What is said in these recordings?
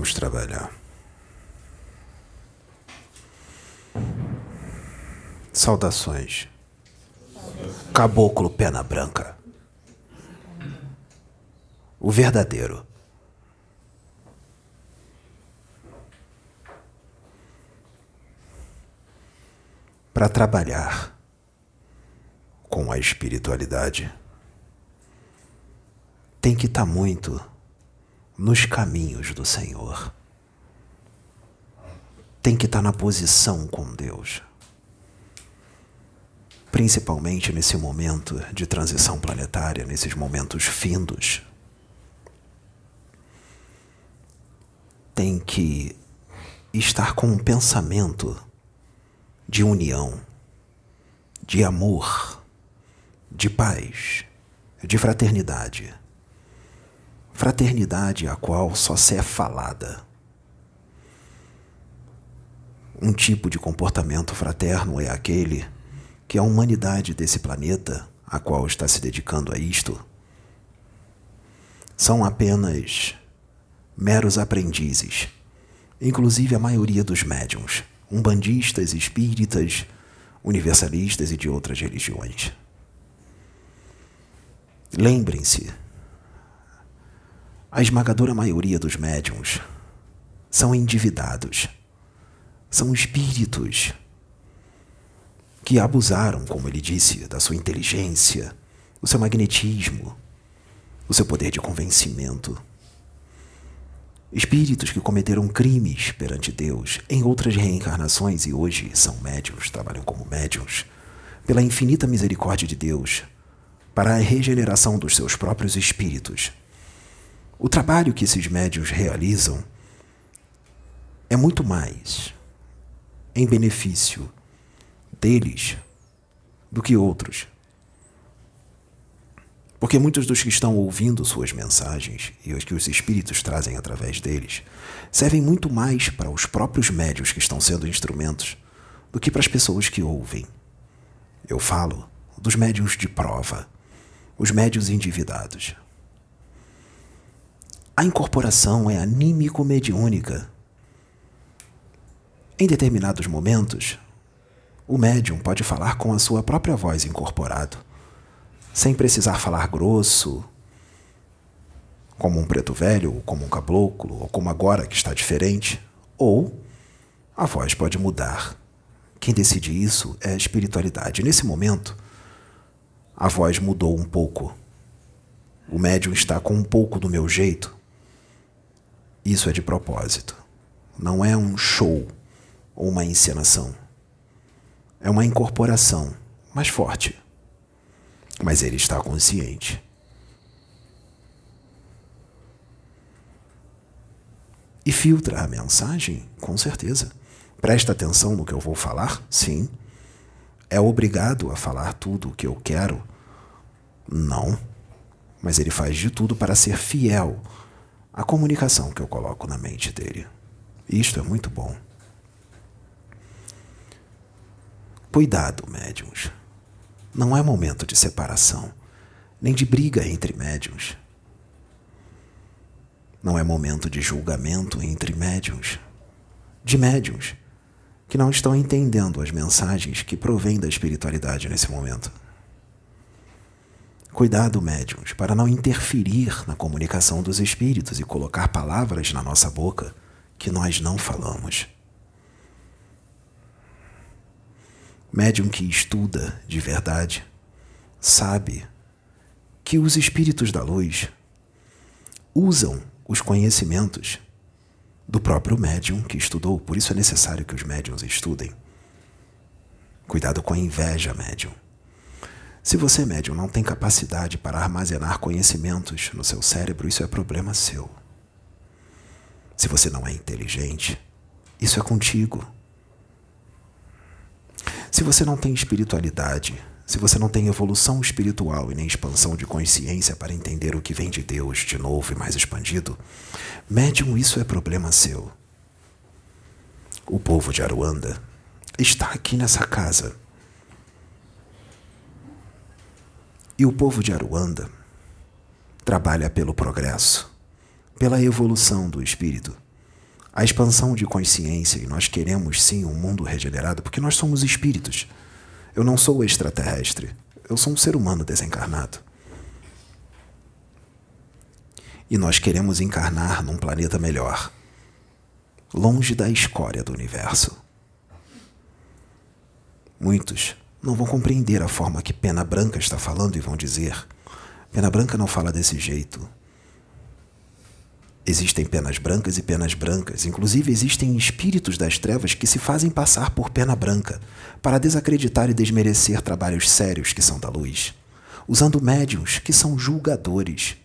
Vamos trabalhar. Saudações. Caboclo Pena Branca. O verdadeiro. Para trabalhar com a espiritualidade, tem que estar tá muito nos caminhos do Senhor. Tem que estar na posição com Deus. Principalmente nesse momento de transição planetária, nesses momentos findos. Tem que estar com um pensamento de união, de amor, de paz, de fraternidade fraternidade a qual só se é falada. Um tipo de comportamento fraterno é aquele que a humanidade desse planeta, a qual está se dedicando a isto, são apenas meros aprendizes, inclusive a maioria dos médiums, umbandistas, espíritas, universalistas e de outras religiões. Lembrem-se a esmagadora maioria dos médiums são endividados. São espíritos que abusaram, como ele disse, da sua inteligência, o seu magnetismo, o seu poder de convencimento. Espíritos que cometeram crimes perante Deus em outras reencarnações e hoje são médiums, trabalham como médiums, pela infinita misericórdia de Deus, para a regeneração dos seus próprios espíritos o trabalho que esses médios realizam é muito mais em benefício deles do que outros. Porque muitos dos que estão ouvindo suas mensagens e os que os espíritos trazem através deles servem muito mais para os próprios médios que estão sendo instrumentos do que para as pessoas que ouvem. Eu falo dos médios de prova, os médios endividados. A incorporação é anímico-mediúnica. Em determinados momentos, o médium pode falar com a sua própria voz incorporado, sem precisar falar grosso, como um preto velho, ou como um caboclo, ou como agora que está diferente, ou a voz pode mudar. Quem decide isso é a espiritualidade. Nesse momento, a voz mudou um pouco. O médium está com um pouco do meu jeito, isso é de propósito. Não é um show ou uma encenação. É uma incorporação mais forte. Mas ele está consciente. E filtra a mensagem? Com certeza. Presta atenção no que eu vou falar? Sim. É obrigado a falar tudo o que eu quero? Não. Mas ele faz de tudo para ser fiel a comunicação que eu coloco na mente dele. Isto é muito bom. Cuidado, médiums. Não é momento de separação, nem de briga entre médiums. Não é momento de julgamento entre médiums, de médiums que não estão entendendo as mensagens que provêm da espiritualidade nesse momento. Cuidado, médiums, para não interferir na comunicação dos espíritos e colocar palavras na nossa boca que nós não falamos. Médium que estuda de verdade sabe que os espíritos da luz usam os conhecimentos do próprio médium que estudou, por isso é necessário que os médiums estudem. Cuidado com a inveja, médium. Se você, médium, não tem capacidade para armazenar conhecimentos no seu cérebro, isso é problema seu. Se você não é inteligente, isso é contigo. Se você não tem espiritualidade, se você não tem evolução espiritual e nem expansão de consciência para entender o que vem de Deus de novo e mais expandido, médium, isso é problema seu. O povo de Aruanda está aqui nessa casa E o povo de Aruanda trabalha pelo progresso, pela evolução do espírito, a expansão de consciência e nós queremos sim um mundo regenerado porque nós somos espíritos. Eu não sou extraterrestre, eu sou um ser humano desencarnado. E nós queremos encarnar num planeta melhor, longe da escória do universo. Muitos não vão compreender a forma que Pena Branca está falando e vão dizer: Pena Branca não fala desse jeito. Existem penas brancas e penas brancas, inclusive existem espíritos das trevas que se fazem passar por pena branca para desacreditar e desmerecer trabalhos sérios que são da luz, usando médiums que são julgadores,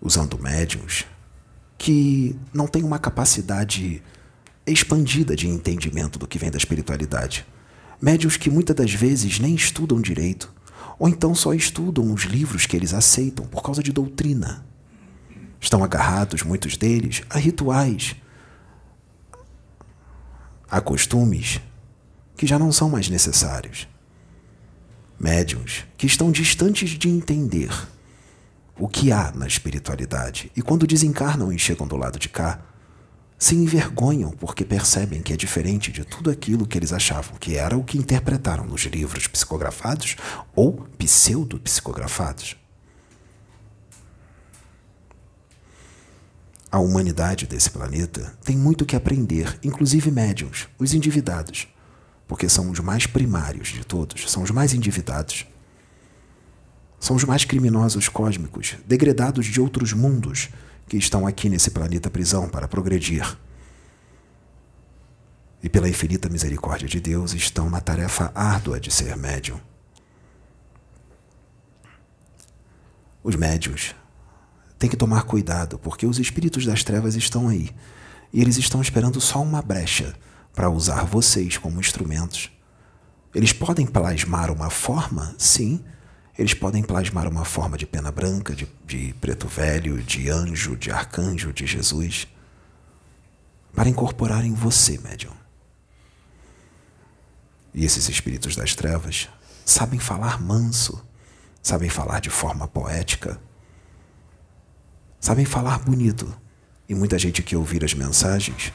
usando médiums que não têm uma capacidade expandida de entendimento do que vem da espiritualidade. Médios que muitas das vezes nem estudam direito, ou então só estudam os livros que eles aceitam por causa de doutrina. Estão agarrados, muitos deles, a rituais, a costumes que já não são mais necessários. Médiuns que estão distantes de entender o que há na espiritualidade e quando desencarnam e chegam do lado de cá, se envergonham porque percebem que é diferente de tudo aquilo que eles achavam que era o que interpretaram nos livros psicografados ou pseudo-psicografados. A humanidade desse planeta tem muito que aprender, inclusive médiums, os endividados, porque são os mais primários de todos, são os mais endividados. São os mais criminosos cósmicos, degradados de outros mundos, que estão aqui nesse planeta prisão para progredir. E pela infinita misericórdia de Deus estão na tarefa árdua de ser médium. Os médios têm que tomar cuidado, porque os espíritos das trevas estão aí. E eles estão esperando só uma brecha para usar vocês como instrumentos. Eles podem plasmar uma forma, sim, eles podem plasmar uma forma de pena branca, de, de preto velho, de anjo, de arcanjo, de Jesus, para incorporar em você, médium. E esses espíritos das trevas sabem falar manso, sabem falar de forma poética, sabem falar bonito. E muita gente que ouvir as mensagens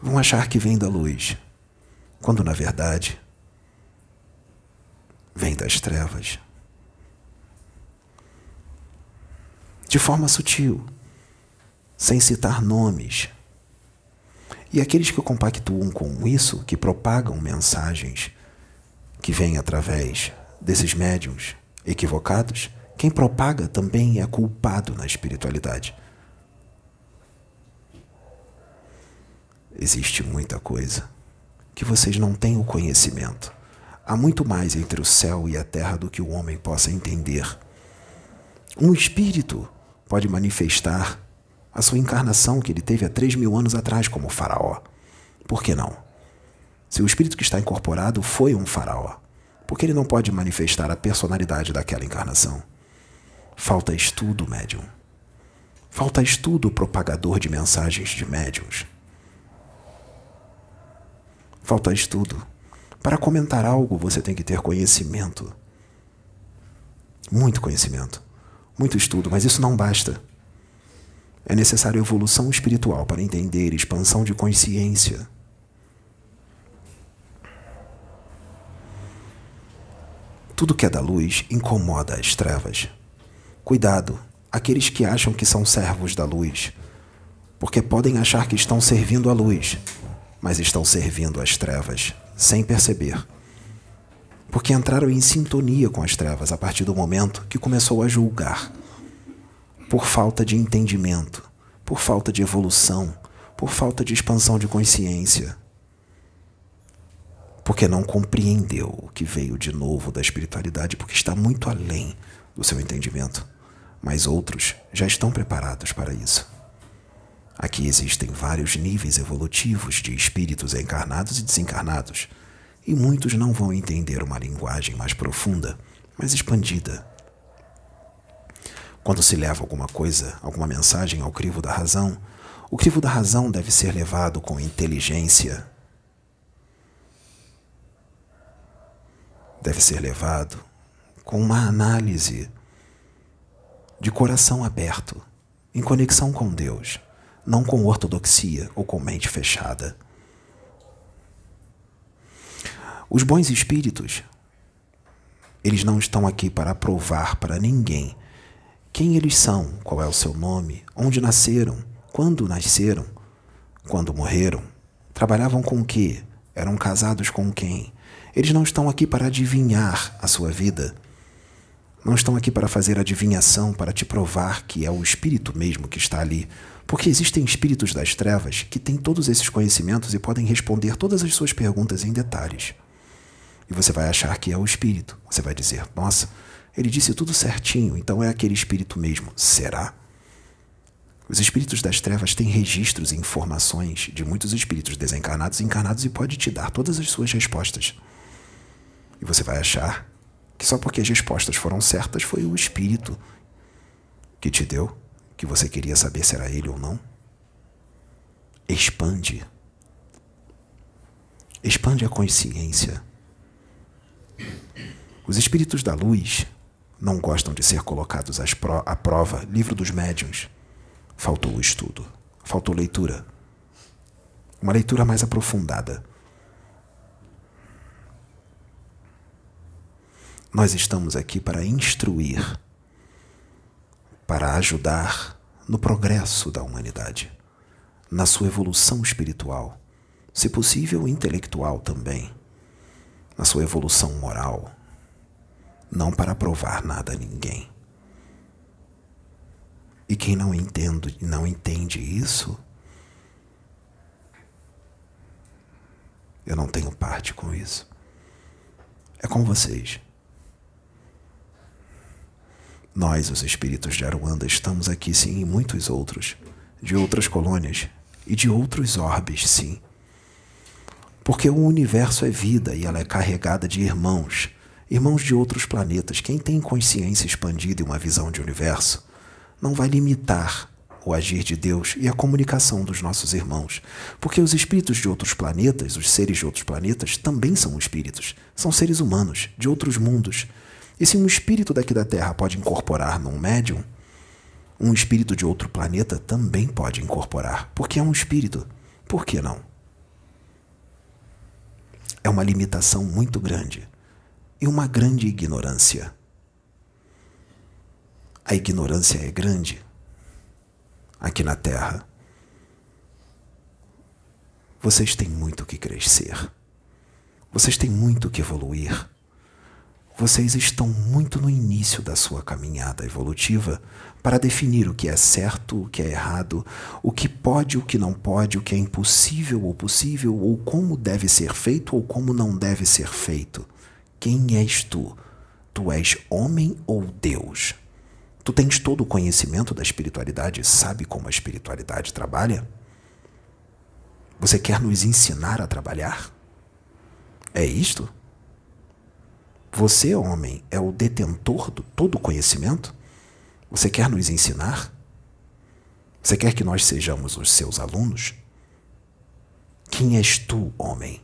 vão achar que vem da luz, quando na verdade vem das trevas. De forma sutil, sem citar nomes. E aqueles que compactuam com isso, que propagam mensagens que vêm através desses médiums equivocados, quem propaga também é culpado na espiritualidade. Existe muita coisa que vocês não têm o conhecimento. Há muito mais entre o céu e a terra do que o homem possa entender. Um espírito pode manifestar a sua encarnação que ele teve há três mil anos atrás como faraó. Por que não? Se o espírito que está incorporado foi um faraó, por que ele não pode manifestar a personalidade daquela encarnação? Falta estudo, médium. Falta estudo, propagador de mensagens de médiums. Falta estudo. Para comentar algo, você tem que ter conhecimento. Muito conhecimento muito estudo, mas isso não basta. É necessário evolução espiritual para entender expansão de consciência. Tudo que é da luz incomoda as trevas. Cuidado, aqueles que acham que são servos da luz, porque podem achar que estão servindo a luz, mas estão servindo as trevas, sem perceber porque entraram em sintonia com as trevas a partir do momento que começou a julgar. Por falta de entendimento, por falta de evolução, por falta de expansão de consciência. Porque não compreendeu o que veio de novo da espiritualidade, porque está muito além do seu entendimento. Mas outros já estão preparados para isso. Aqui existem vários níveis evolutivos de espíritos encarnados e desencarnados e muitos não vão entender uma linguagem mais profunda, mais expandida. Quando se leva alguma coisa, alguma mensagem ao crivo da razão, o crivo da razão deve ser levado com inteligência. Deve ser levado com uma análise de coração aberto, em conexão com Deus, não com ortodoxia ou com mente fechada. Os bons espíritos, eles não estão aqui para provar para ninguém quem eles são, qual é o seu nome, onde nasceram, quando nasceram, quando morreram, trabalhavam com o que, eram casados com quem. Eles não estão aqui para adivinhar a sua vida. Não estão aqui para fazer adivinhação, para te provar que é o espírito mesmo que está ali. Porque existem espíritos das trevas que têm todos esses conhecimentos e podem responder todas as suas perguntas em detalhes. E você vai achar que é o espírito. Você vai dizer: Nossa, ele disse tudo certinho, então é aquele espírito mesmo. Será? Os espíritos das trevas têm registros e informações de muitos espíritos desencarnados e encarnados e pode te dar todas as suas respostas. E você vai achar que só porque as respostas foram certas foi o espírito que te deu, que você queria saber se era ele ou não. Expande. Expande a consciência. Os espíritos da luz não gostam de ser colocados à prova. Livro dos médiuns. Faltou estudo, faltou leitura. Uma leitura mais aprofundada. Nós estamos aqui para instruir, para ajudar no progresso da humanidade, na sua evolução espiritual, se possível intelectual também, na sua evolução moral não para provar nada a ninguém. E quem não entende, não entende isso, eu não tenho parte com isso. É com vocês. Nós, os espíritos de Aruanda, estamos aqui sim, e muitos outros, de outras colônias e de outros orbes, sim. Porque o universo é vida e ela é carregada de irmãos Irmãos de outros planetas, quem tem consciência expandida e uma visão de universo, não vai limitar o agir de Deus e a comunicação dos nossos irmãos, porque os espíritos de outros planetas, os seres de outros planetas, também são espíritos, são seres humanos, de outros mundos. E se um espírito daqui da Terra pode incorporar num médium, um espírito de outro planeta também pode incorporar, porque é um espírito. Por que não? É uma limitação muito grande e uma grande ignorância. A ignorância é grande aqui na Terra. Vocês têm muito que crescer. Vocês têm muito que evoluir. Vocês estão muito no início da sua caminhada evolutiva para definir o que é certo, o que é errado, o que pode, o que não pode, o que é impossível ou possível, ou como deve ser feito ou como não deve ser feito. Quem és tu? Tu és homem ou Deus? Tu tens todo o conhecimento da espiritualidade e sabe como a espiritualidade trabalha? Você quer nos ensinar a trabalhar? É isto? Você, homem, é o detentor de todo o conhecimento? Você quer nos ensinar? Você quer que nós sejamos os seus alunos? Quem és tu, homem?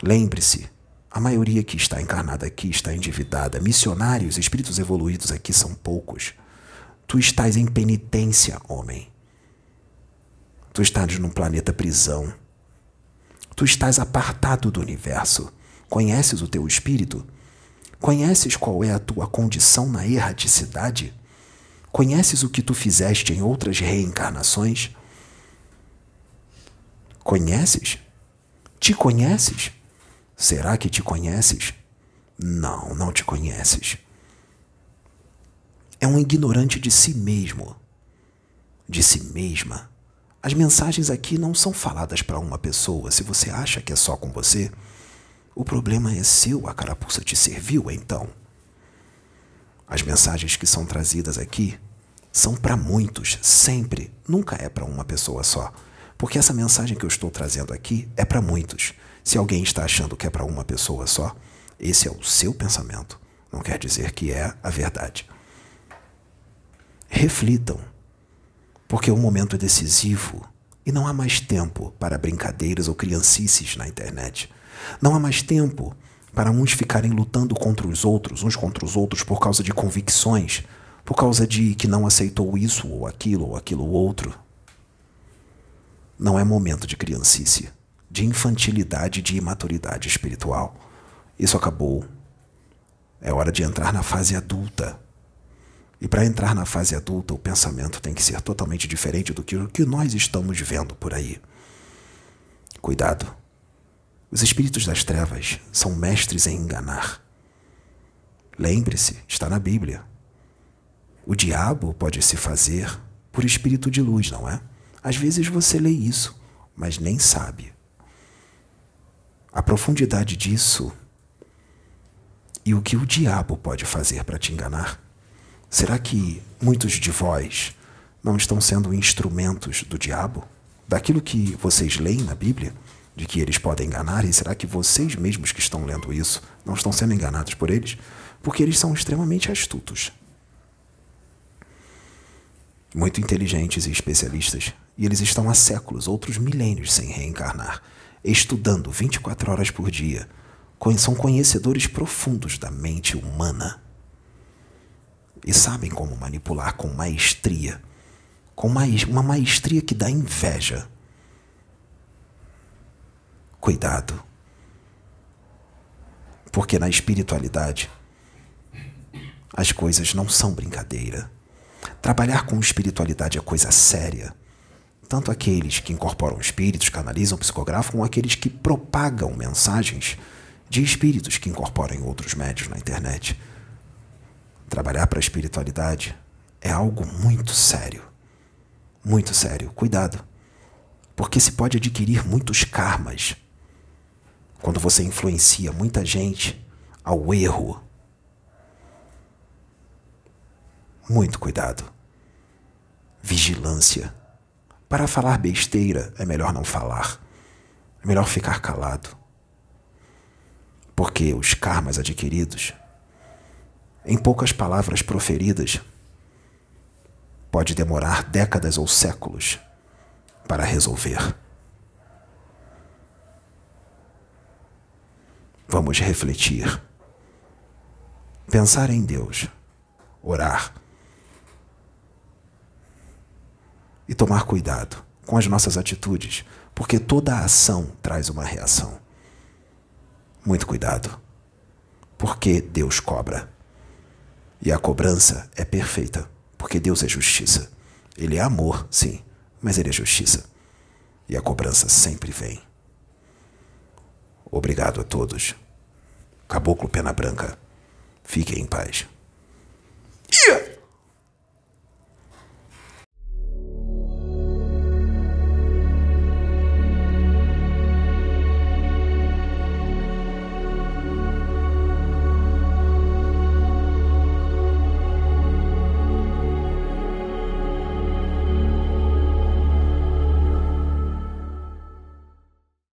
Lembre-se, a maioria que está encarnada aqui está endividada. Missionários, espíritos evoluídos aqui são poucos. Tu estás em penitência, homem. Tu estás num planeta prisão. Tu estás apartado do universo. Conheces o teu espírito? Conheces qual é a tua condição na erraticidade? Conheces o que tu fizeste em outras reencarnações? Conheces? Te conheces? Será que te conheces? Não, não te conheces. É um ignorante de si mesmo, de si mesma. As mensagens aqui não são faladas para uma pessoa. Se você acha que é só com você, o problema é seu, a carapuça te serviu então. As mensagens que são trazidas aqui são para muitos, sempre, nunca é para uma pessoa só. Porque essa mensagem que eu estou trazendo aqui é para muitos. Se alguém está achando que é para uma pessoa só, esse é o seu pensamento. Não quer dizer que é a verdade. Reflitam, porque o momento é decisivo e não há mais tempo para brincadeiras ou criancices na internet. Não há mais tempo para uns ficarem lutando contra os outros, uns contra os outros por causa de convicções, por causa de que não aceitou isso ou aquilo ou aquilo outro. Não é momento de criancice, de infantilidade, de imaturidade espiritual. Isso acabou. É hora de entrar na fase adulta. E para entrar na fase adulta, o pensamento tem que ser totalmente diferente do que que nós estamos vendo por aí. Cuidado. Os espíritos das trevas são mestres em enganar. Lembre-se, está na Bíblia. O diabo pode se fazer por espírito de luz, não é? Às vezes você lê isso, mas nem sabe. A profundidade disso e o que o diabo pode fazer para te enganar. Será que muitos de vós não estão sendo instrumentos do diabo? Daquilo que vocês leem na Bíblia? De que eles podem enganar? E será que vocês mesmos que estão lendo isso não estão sendo enganados por eles? Porque eles são extremamente astutos muito inteligentes e especialistas, e eles estão há séculos, outros milênios, sem reencarnar, estudando 24 horas por dia. São conhecedores profundos da mente humana e sabem como manipular com maestria, com uma maestria que dá inveja. Cuidado, porque na espiritualidade as coisas não são brincadeira. Trabalhar com espiritualidade é coisa séria. Tanto aqueles que incorporam espíritos, canalizam, psicografam, como aqueles que propagam mensagens de espíritos que incorporam outros médios na internet. Trabalhar para a espiritualidade é algo muito sério. Muito sério. Cuidado. Porque se pode adquirir muitos karmas quando você influencia muita gente ao erro, Muito cuidado. Vigilância. Para falar besteira é melhor não falar. É melhor ficar calado. Porque os karmas adquiridos, em poucas palavras proferidas, pode demorar décadas ou séculos para resolver. Vamos refletir, pensar em Deus, orar e tomar cuidado com as nossas atitudes, porque toda ação traz uma reação. Muito cuidado, porque Deus cobra. E a cobrança é perfeita, porque Deus é justiça. Ele é amor, sim, mas ele é justiça. E a cobrança sempre vem. Obrigado a todos. Caboclo Pena Branca. Fiquem em paz. Yeah!